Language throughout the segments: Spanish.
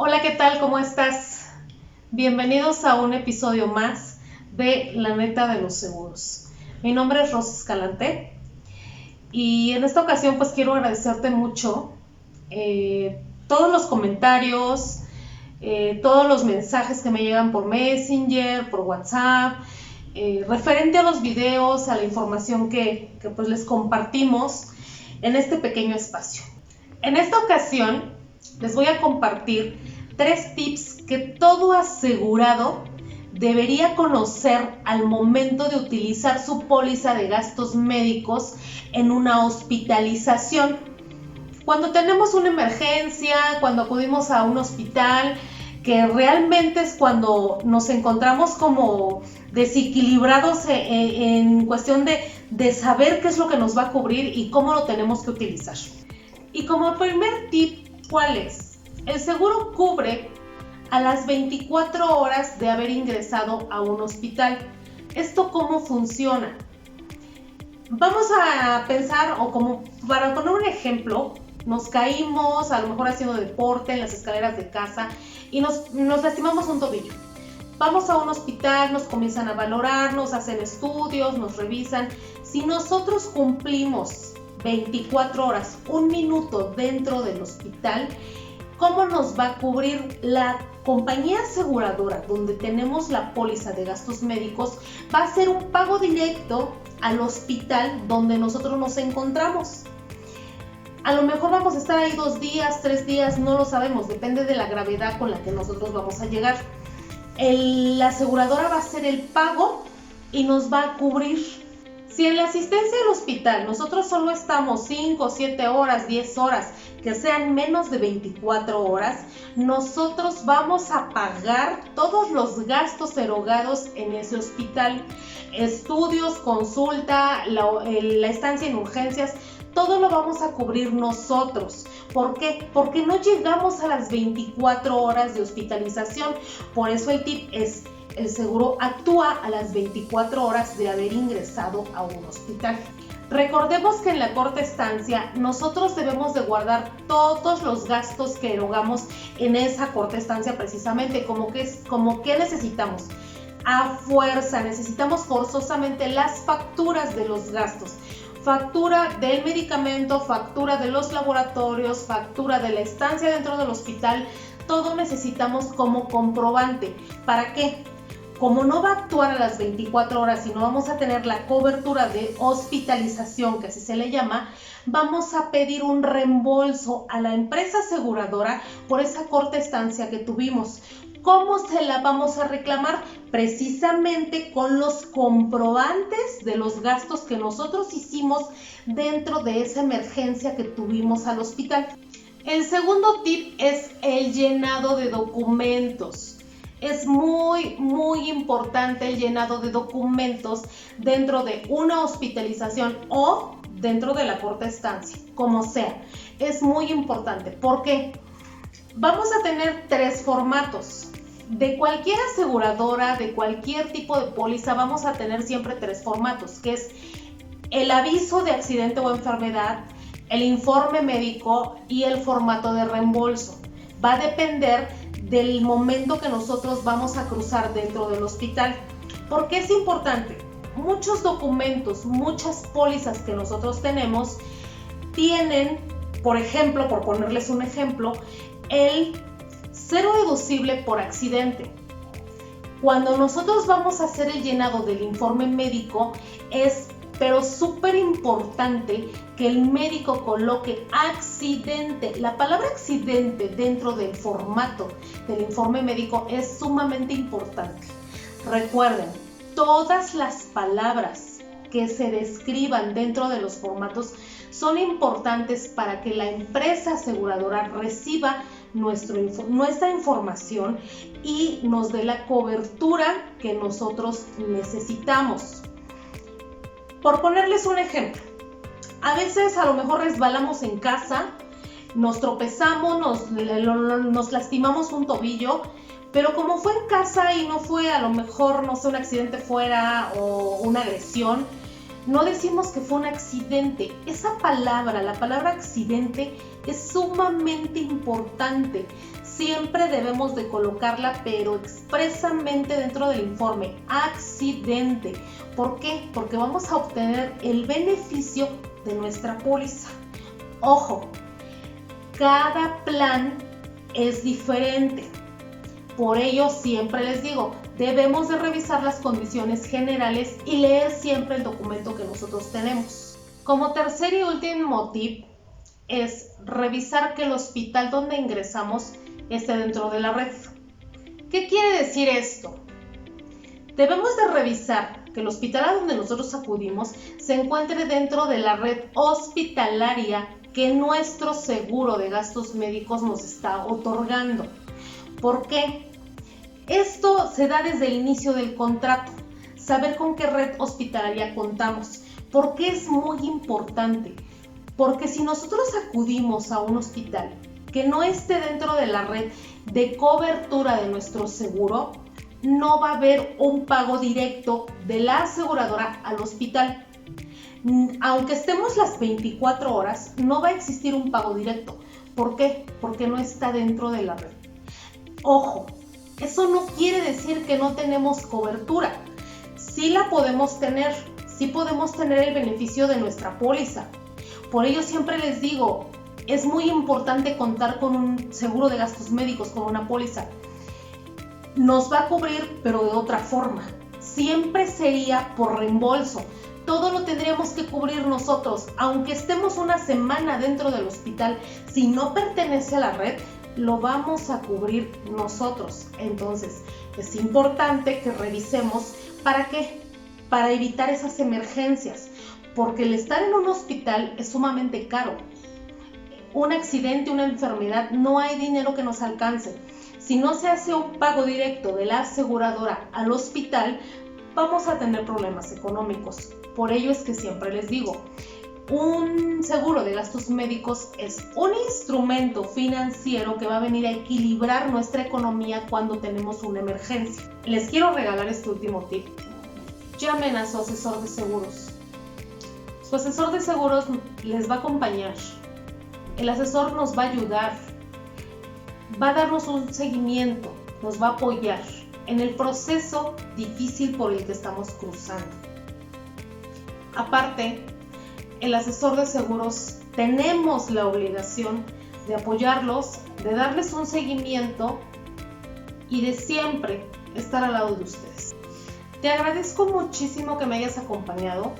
Hola, ¿qué tal? ¿Cómo estás? Bienvenidos a un episodio más de La Neta de los Seguros. Mi nombre es Rosa Escalante y en esta ocasión pues quiero agradecerte mucho eh, todos los comentarios, eh, todos los mensajes que me llegan por Messenger, por WhatsApp, eh, referente a los videos, a la información que, que pues les compartimos en este pequeño espacio. En esta ocasión les voy a compartir tres tips que todo asegurado debería conocer al momento de utilizar su póliza de gastos médicos en una hospitalización. Cuando tenemos una emergencia, cuando acudimos a un hospital, que realmente es cuando nos encontramos como desequilibrados e, e, en, cuestión de, de saber qué es lo que nos va a cubrir y cómo lo tenemos que utilizar. Y como primer tip, ¿cuál es? El seguro cubre a las 24 horas de haber ingresado a un hospital. ¿Esto cómo funciona? Vamos a pensar, o como para poner un ejemplo, nos caímos, a lo mejor haciendo deporte en las escaleras de casa y nos, nos lastimamos un tobillo. Vamos a un hospital, nos comienzan a valorar, nos hacen estudios, nos revisan. Si nosotros cumplimos 24 horas, un minuto dentro del hospital, ¿cómo nos va a cubrir la compañía aseguradora donde tenemos la póliza de gastos médicos? Va a hacer un pago directo al hospital donde nosotros nos encontramos. A lo mejor vamos a estar ahí dos días, tres días, no lo sabemos, depende de la gravedad con la que nosotros vamos a llegar. la aseguradora va a hacer el pago y nos va a cubrir si en la asistencia al hospital nosotros solo estamos 5, 7 horas, 10 horas, que sean menos de 24 horas, nosotros vamos a pagar todos los gastos erogados en ese hospital. Estudios, consulta, la, la estancia en urgencias, todo lo vamos a cubrir nosotros. ¿Por qué? Porque no llegamos a las 24 horas de hospitalización. Por eso el tip es el seguro actúa a las 24 horas de haber ingresado a un hospital. Recordemos que en la corta estancia nosotros debemos de guardar todos los gastos que erogamos en esa corta estancia precisamente, como que, como que necesitamos. A fuerza, necesitamos forzosamente las facturas de los gastos. Factura del medicamento, factura de los laboratorios, factura de la estancia dentro del hospital, todo necesitamos como comprobante. ¿Para qué? Como no va a actuar a las 24 horas y no vamos a tener la cobertura de hospitalización, que así se le llama, vamos a pedir un reembolso a la empresa aseguradora por esa corta estancia que tuvimos. ¿Cómo se la vamos a reclamar? Precisamente con los comprobantes de los gastos que nosotros hicimos dentro de esa emergencia que tuvimos al hospital. El segundo tip es el llenado de documentos es muy, muy importante el llenado de documentos dentro de una hospitalización o dentro de la corta estancia, como sea. Es muy importante. porque Vamos a tener tres formatos. De cualquier aseguradora, de cualquier tipo de póliza, vamos a tener siempre tres formatos, que es el aviso de accidente o enfermedad, el informe médico y el formato de reembolso. Va a depender del momento que nosotros vamos a cruzar dentro del hospital. ¿Por qué es importante? Muchos documentos, muchas pólizas que nosotros tenemos tienen, por ejemplo, por ponerles un ejemplo, el cero deducible por accidente. Cuando nosotros vamos a hacer el llenado del informe médico es pero súper importante que el médico coloque accidente. La palabra accidente dentro del formato del informe médico es sumamente importante. Recuerden, todas las palabras que se describan dentro de los formatos son importantes para que la empresa aseguradora reciba nuestra información y nos dé la cobertura que nosotros necesitamos. Por ponerles un ejemplo, a veces a lo mejor resbalamos en casa, nos tropezamos, nos, lastimamos un tobillo, pero como fue en casa y no fue a lo mejor, no sé, un accidente fuera o una agresión, no decimos que fue un accidente. Esa palabra, la palabra accidente, es sumamente importante. Siempre debemos de colocarla, pero expresamente dentro del informe, accidente. ¿Por qué? Porque vamos a obtener el beneficio de nuestra póliza. Ojo, cada plan es diferente. Por ello siempre les digo, debemos de revisar las condiciones generales y leer siempre el documento que nosotros tenemos. Como tercer y último tip es revisar que el hospital donde ingresamos esté dentro de la red. ¿Qué quiere decir esto? Debemos de revisar que el hospital a donde nosotros acudimos se encuentre dentro de la red hospitalaria que nuestro seguro de gastos médicos nos está otorgando. ¿Por qué? Esto se da desde el inicio del contrato, saber con qué red hospitalaria contamos. ¿Por qué es muy importante? Porque si nosotros acudimos a un hospital que no esté dentro de la red de cobertura de nuestro seguro, no va a haber un pago directo de la aseguradora al hospital. Mm, aunque estemos las 24 horas, no va a existir un pago directo. ¿Por qué? Porque no está dentro de la red. Ojo, eso no quiere decir que no tenemos cobertura. Sí la podemos tener, sí podemos tener el beneficio de nuestra póliza, por ello siempre les digo, es muy importante contar con un seguro de gastos médicos, con una póliza. Nos va a cubrir, pero de otra forma. Siempre sería por reembolso. Todo lo tendríamos que cubrir nosotros, aunque estemos una semana dentro del hospital. Si no pertenece a la red, lo vamos a cubrir nosotros. Entonces, es importante que revisemos para qué, para evitar esas emergencias porque el estar en un hospital es sumamente caro. Un accidente, una enfermedad, no hay dinero que nos alcance. Si no se hace un pago directo de la aseguradora al hospital, vamos a tener problemas económicos. Por ello es que siempre les digo, un seguro de gastos médicos es un instrumento financiero que va a venir a equilibrar nuestra economía cuando tenemos una emergencia. Les quiero regalar este último tip. Llamen a su asesor de seguros. Su asesor de seguros les va a acompañar. El asesor nos va a ayudar. Va a darnos un seguimiento. Nos va a apoyar en el proceso difícil por el que estamos cruzando. Aparte, el asesor de seguros tenemos la obligación de apoyarlos, de darles un seguimiento y de siempre estar al lado de ustedes. Te agradezco muchísimo que me hayas acompañado.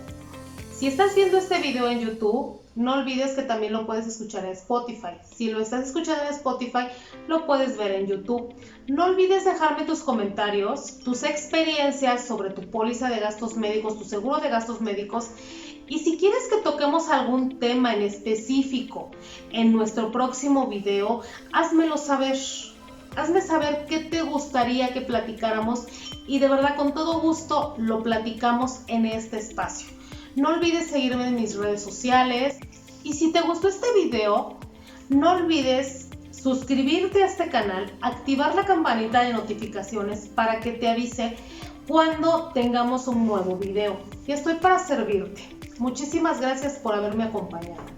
Si estás viendo este video en YouTube, no olvides que también lo puedes escuchar en Spotify. Si lo estás escuchando en Spotify, lo puedes ver en YouTube. No olvides dejarme tus comentarios, tus experiencias sobre tu póliza de gastos médicos, tu seguro de gastos médicos. Y si quieres que toquemos algún tema en específico en nuestro próximo video, házmelo saber. Hazme saber qué te gustaría que platicáramos y de verdad con todo gusto lo platicamos en este espacio. No olvides seguirme en mis redes sociales. Y si te gustó este video, no olvides suscribirte a este canal, activar la campanita de notificaciones para que te avise cuando tengamos un nuevo video. Y estoy para servirte. Muchísimas gracias por haberme acompañado.